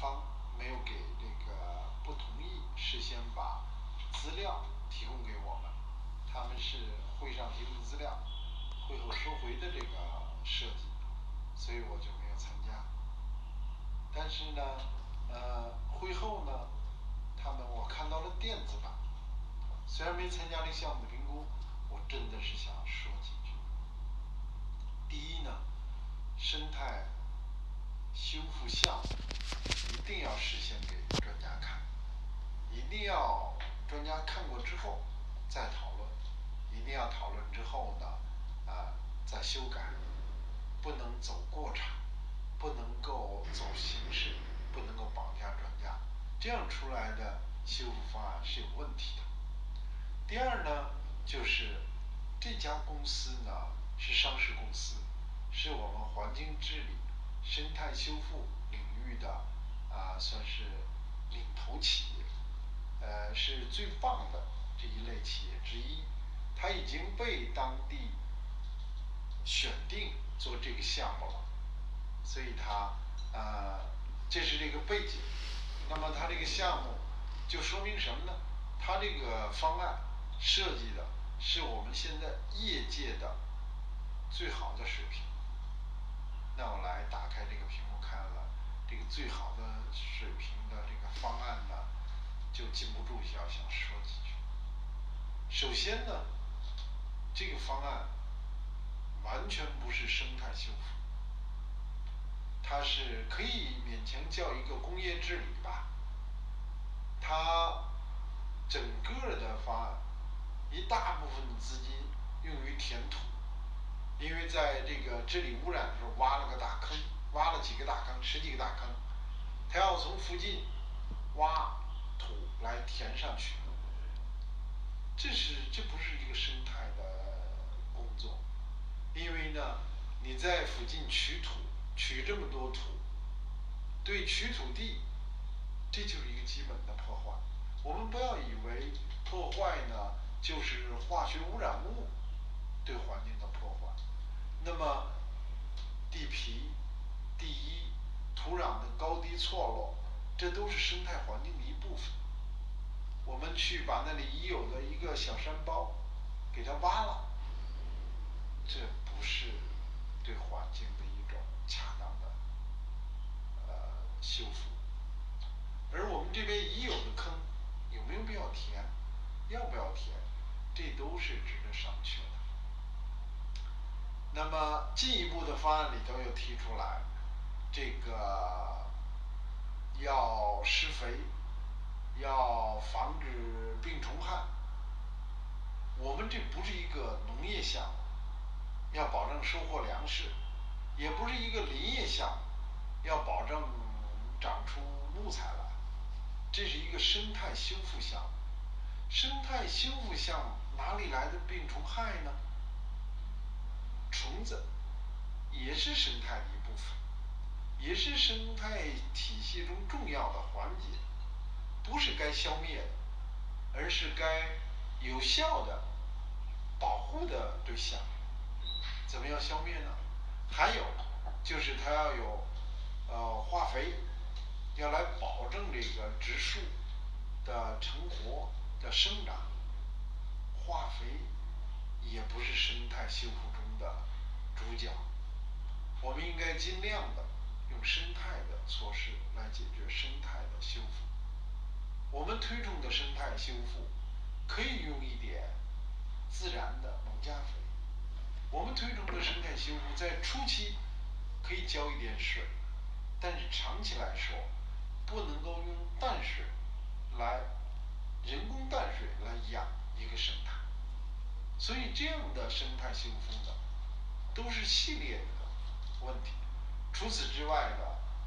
方没有给这个不同意事先把资料提供给我们，他们是会上提供资料，会后收回的这个设计，所以我就没有参加。但是呢呃会后呢，他们我看到了电子版，虽然没参加这个项目的评估，我真的是想说几句。第一呢，生态修复项目一定要事先给专家看，一定要专家看过之后再讨论，一定要讨论之后呢啊再修改，不能走过场，不能够走形式，不能够绑架专家，这样出来的修复方案是有问题的。第二呢就是这家公司呢是上市公司，是我们环境治理生态修复领域的啊算是领头企业，呃是最棒的这一类企业之一，它已经被当地选定做这个项目了，所以它啊这是这个背景。那么它这个项目就说明什么呢？它这个方案设计的是我们现在业界的最好的水平。那我来打开这个屏幕看了这个最好的水平的这个方案呢，就禁不住要想说几句。首先呢，这个方案完全不是生态修复，它是可以勉强叫一个工业治理吧。它整个的方案一大部分资金用于填土，因为在这个治理污染的时候挖了个大坑，挖了几个大坑十几个大坑，他要从附近挖土来填上去。这是这不是一个生态的工作，因为呢你在附近取土取这么多土，对取土地这就是一个基本的破坏，我们不要以为破坏呢就是化学污染物。那么地皮地衣土壤的高低错落，这都是生态环境的一部分。我们去把那里已有的一个小山包给它挖了，这不是对环境的一种恰当的呃修复。而我们这边已有的坑有没有必要填？要不要填？这都是值得商榷的。那么进一步的方案里头又提出来，这个要施肥，要防止病虫害。我们这不是一个农业项目，要保证收获粮食，也不是一个林业项目，要保证长出木材来，这是一个生态修复项目。生态修复项目哪里来的病虫害呢？虫子也是生态的一部分，也是生态体系中重要的环节，不是该消灭，而是该有效的保护的对象。怎么样消灭呢？还有就是它要有呃化肥，要来保证这个植树的成活的生长。化肥也不是生态修复的主角，我们应该尽量的用生态的措施来解决生态的修复。我们推崇的生态修复可以用一点自然的农家肥，我们推崇的生态修复在初期可以浇一点水，但是长期来说不能够用淡水来人工淡水来养一个生态。所以这样的生态修复呢都是系列的问题。除此之外呢，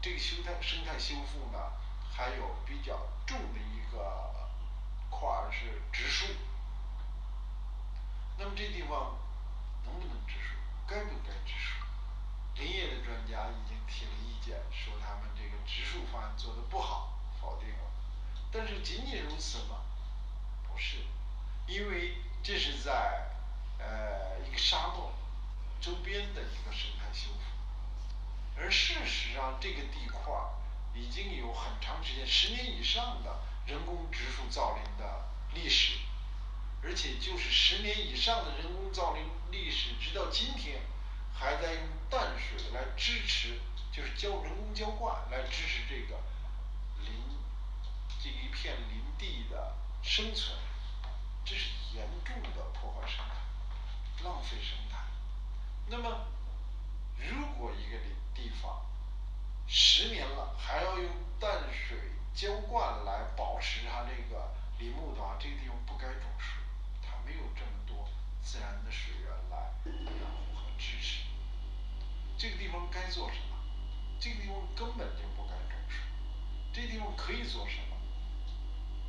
这个修态生态修复呢还有比较重的一个块是植树。那么这地方能不能植树，该不该植树？林业的专家已经提了意见，说他们这个植树方案做的不好，否定了。但是仅仅如此吗？不是，因为这是在呃一个沙漠周边的一个生态修复，而事实上这个地块已经有很长时间，十年以上的人工植树造林的历史，而且就是十年以上的人工造林历史，直到今天还在用淡水来支持，就是浇人工浇灌来支持这个林这一片林地的生存，这是严重的破坏生态，浪费生态。那么如果一个林地方十年了还要用淡水浇灌来保持它这个林木的话，这个地方不该种树，它没有这么多自然的水源来养护和支持。这个地方该做什么？这个地方根本就不该种树，这地方可以做什么？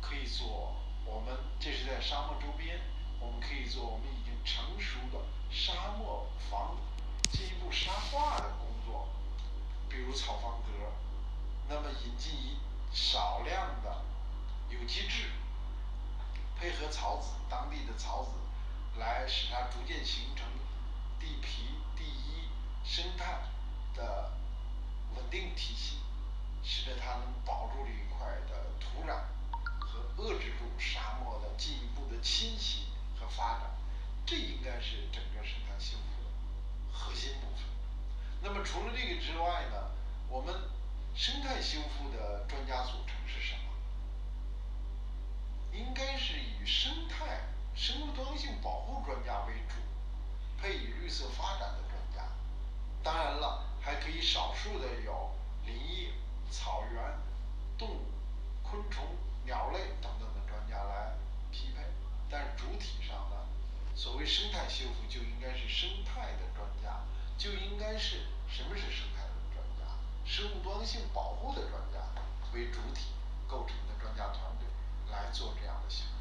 可以做我们这是在沙漠周边，我们可以做我们已经成熟的沙漠防进一步沙化的工作，比如草方格，那么引进一少量的有机质，配合草籽当地的草籽，来使它逐渐形成地皮地衣生态的稳定体系，使得它能保住这一块的土壤。这应该是整个生态修复的核心部分。那么除了这个之外呢，我们生态修复的专家组成是什么？应该是以生态生物多样性保护专家为主，配以绿色发展的专家。当然了，还可以少数的有林业、草原、动物、昆虫、鸟类等等的专家来匹配，但是主体上呢，所谓生态修复就应该是生态的专家，就应该是什么是生态的专家？生物多样性保护的专家为主体构成的专家团队来做这样的修复。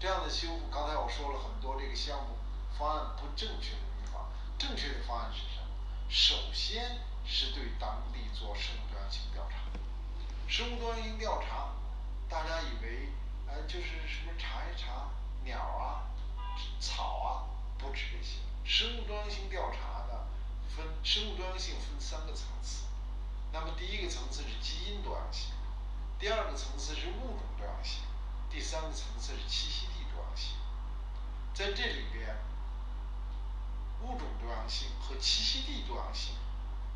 这样的修复，刚才我说了很多这个项目方案不正确的地方，正确的方案是什么？首先是对当地做生物多样性调查，生物多样性调查，大家以为呃就是什么查一查鸟啊草啊，不止这些，生物多样性调查呢分生物多样性分三个层次，那么第一个层次是基因多样性，第二个层次是物种多样性，第三个层次是栖息地多样性。在这里边，物种多样性和栖息地多样性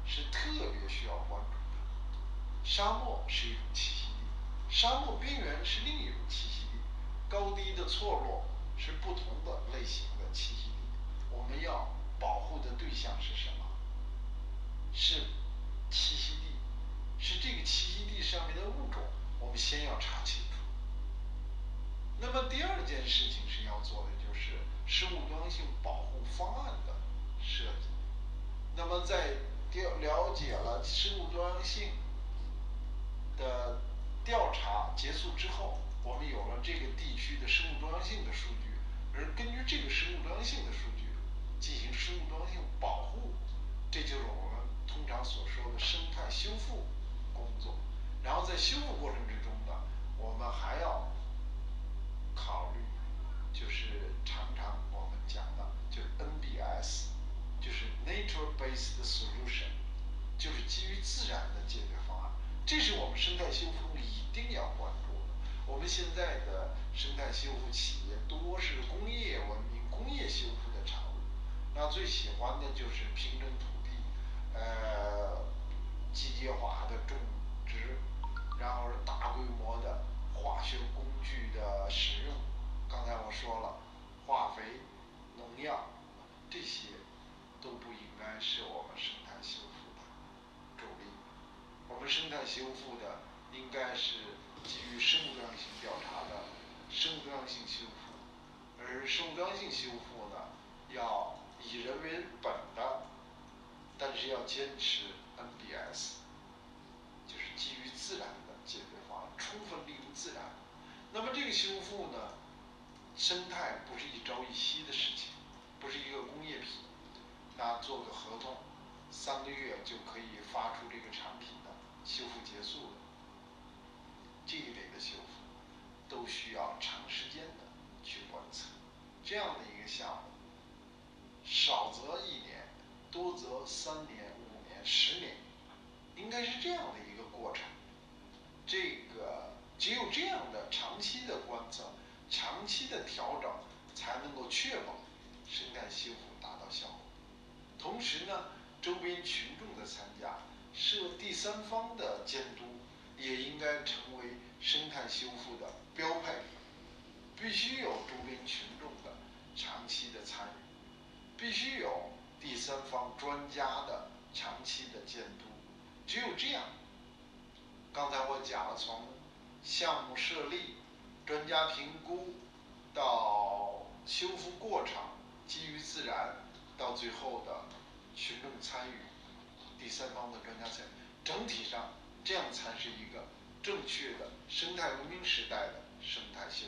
是特别需要关注的。沙漠是一种栖息地，沙漠边缘是另一种栖息地，高低的错落是不同的类型的栖息地。我们要保护的对象是什么？是栖息地，是这个栖息地上面的物种，我们先要查清楚。那么第二件事情是要做的，就是生物多样性保护方案的设计。那么在调了解了生物多样性的调查结束之后，我们有了这个地区的生物多样性的数据，而根据这个生物多样性的数据进行生物多样性保护，这就是我们通常所说的生态修复工作。然后在修复过程之中呢，我们还要考虑，就是常常我们讲的就是 NBS，就是 Nature Based Solution，就是基于自然的解决方案，这是我们生态修复一定要关注的。我们现在的生态修复企业多是工业文明、工业修复的产物，那最喜欢的就是平整土地，呃机械化的种植，然后是大规模的化学工具的使用。刚才我说了，化肥、农药这些都不应该是我们生态修复的主力。我们生态修复的应该是基于生物多样性调查的生物多样性修复，而生物多样性修复呢，要以人为本的，但是要坚持 NBS，就是基于自然的解决方案，充分利用自然。那么这个修复呢，生态不是一朝一夕的事情，不是一个工业品，那做个合同，三个月就可以发出这个产品的修复结束了，这一类的修复。都需要长时间的去观测。这样的一个项目，少则一年，多则三年、五年、十年，应该是这样的一个过程。这个只有这样的长期的观测、长期的调整，才能够确保生态修复达到效果。同时呢，周边群众的参加，设第三方的监督，也应该成为。生态修复的标配。必须有周边群众的长期的参与，必须有第三方专家的长期的监督。只有这样，刚才我讲了，从项目设立、专家评估到修复过程，基于自然，到最后的群众参与、第三方的专家参与，整体上这样才是一个正确的生态文明时代的生态修